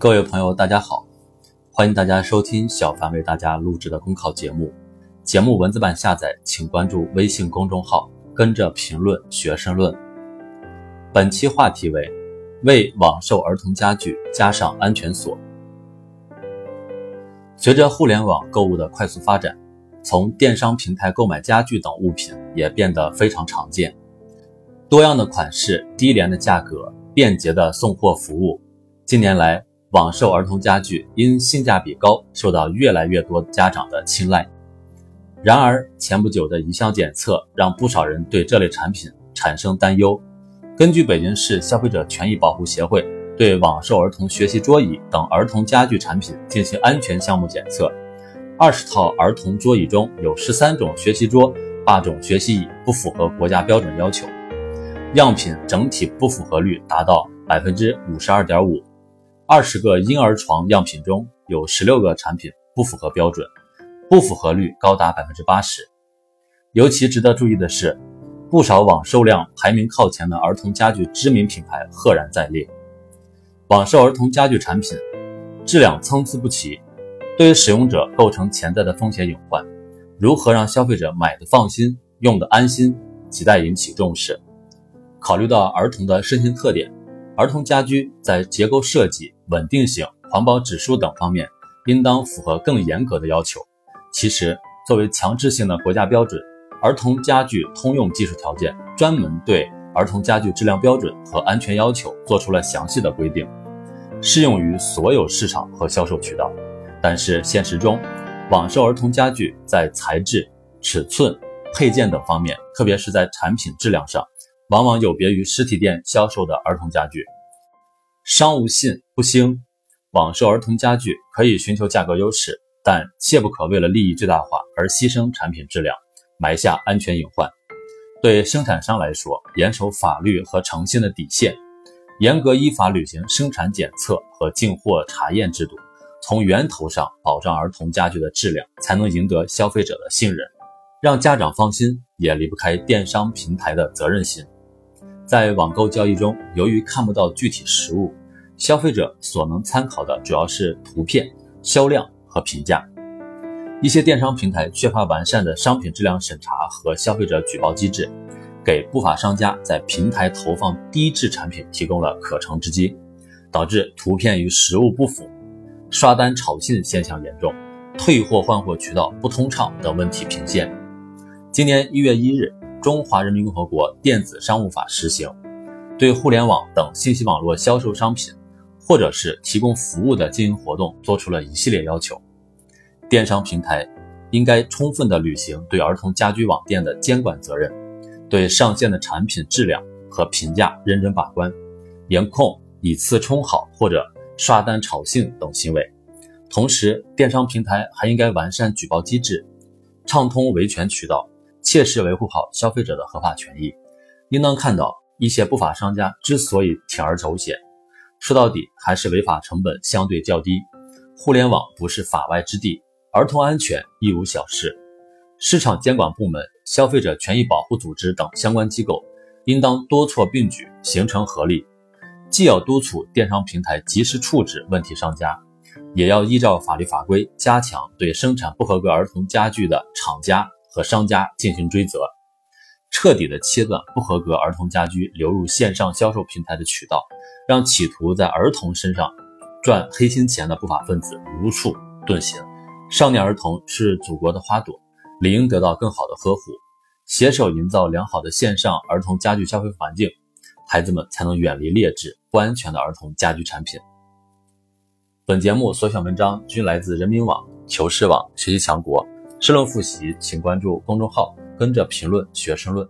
各位朋友，大家好，欢迎大家收听小凡为大家录制的公考节目。节目文字版下载，请关注微信公众号“跟着评论学申论”。本期话题为：为网售儿童家具加上安全锁。随着互联网购物的快速发展，从电商平台购买家具等物品也变得非常常见。多样的款式、低廉的价格、便捷的送货服务，近年来网售儿童家具因性价比高，受到越来越多家长的青睐。然而，前不久的一项检测让不少人对这类产品产生担忧。根据北京市消费者权益保护协会对网售儿童学习桌椅等儿童家具产品进行安全项目检测，二十套儿童桌椅中有十三种学习桌、八种学习椅不符合国家标准要求。样品整体不符合率达到百分之五十二点五，二十个婴儿床样品中有十六个产品不符合标准，不符合率高达百分之八十。尤其值得注意的是，不少网售量排名靠前的儿童家具知名品牌赫然在列。网售儿童家具产品质量参差不齐，对于使用者构成潜在的风险隐患。如何让消费者买的放心、用的安心，亟待引起重视。考虑到儿童的身心特点，儿童家居在结构设计、稳定性、环保指数等方面应当符合更严格的要求。其实，作为强制性的国家标准，《儿童家具通用技术条件》专门对儿童家具质量标准和安全要求做出了详细的规定，适用于所有市场和销售渠道。但是现实中，网售儿童家具在材质、尺寸、配件等方面，特别是在产品质量上，往往有别于实体店销售的儿童家具，商务信不兴。网售儿童家具可以寻求价格优势，但切不可为了利益最大化而牺牲产品质量，埋下安全隐患。对生产商来说，严守法律和诚信的底线，严格依法履行生产检测和进货查验制度，从源头上保障儿童家具的质量，才能赢得消费者的信任，让家长放心，也离不开电商平台的责任心。在网购交易中，由于看不到具体实物，消费者所能参考的主要是图片、销量和评价。一些电商平台缺乏完善的商品质量审查和消费者举报机制，给不法商家在平台投放低质产品提供了可乘之机，导致图片与实物不符、刷单炒信现象严重、退货换货渠道不通畅等问题频现。今年一月一日。中华人民共和国电子商务法实行，对互联网等信息网络销售商品或者是提供服务的经营活动做出了一系列要求。电商平台应该充分的履行对儿童家居网店的监管责任，对上线的产品质量和评价认真把关，严控以次充好或者刷单炒信等行为。同时，电商平台还应该完善举报机制，畅通维权渠道。切实维护好消费者的合法权益，应当看到一些不法商家之所以铤而走险，说到底还是违法成本相对较低。互联网不是法外之地，儿童安全亦无小事。市场监管部门、消费者权益保护组织等相关机构应当多措并举，形成合力，既要督促电商平台及时处置问题商家，也要依照法律法规加强对生产不合格儿童家具的厂家。和商家进行追责，彻底的切断不合格儿童家居流入线上销售平台的渠道，让企图在儿童身上赚黑心钱的不法分子无处遁形。少年儿童是祖国的花朵，理应得到更好的呵护。携手营造良好的线上儿童家具消费环境，孩子们才能远离劣质不安全的儿童家居产品。本节目所选文章均来自人民网、求是网、学习强国。申论复习，请关注公众号“跟着评论学申论”。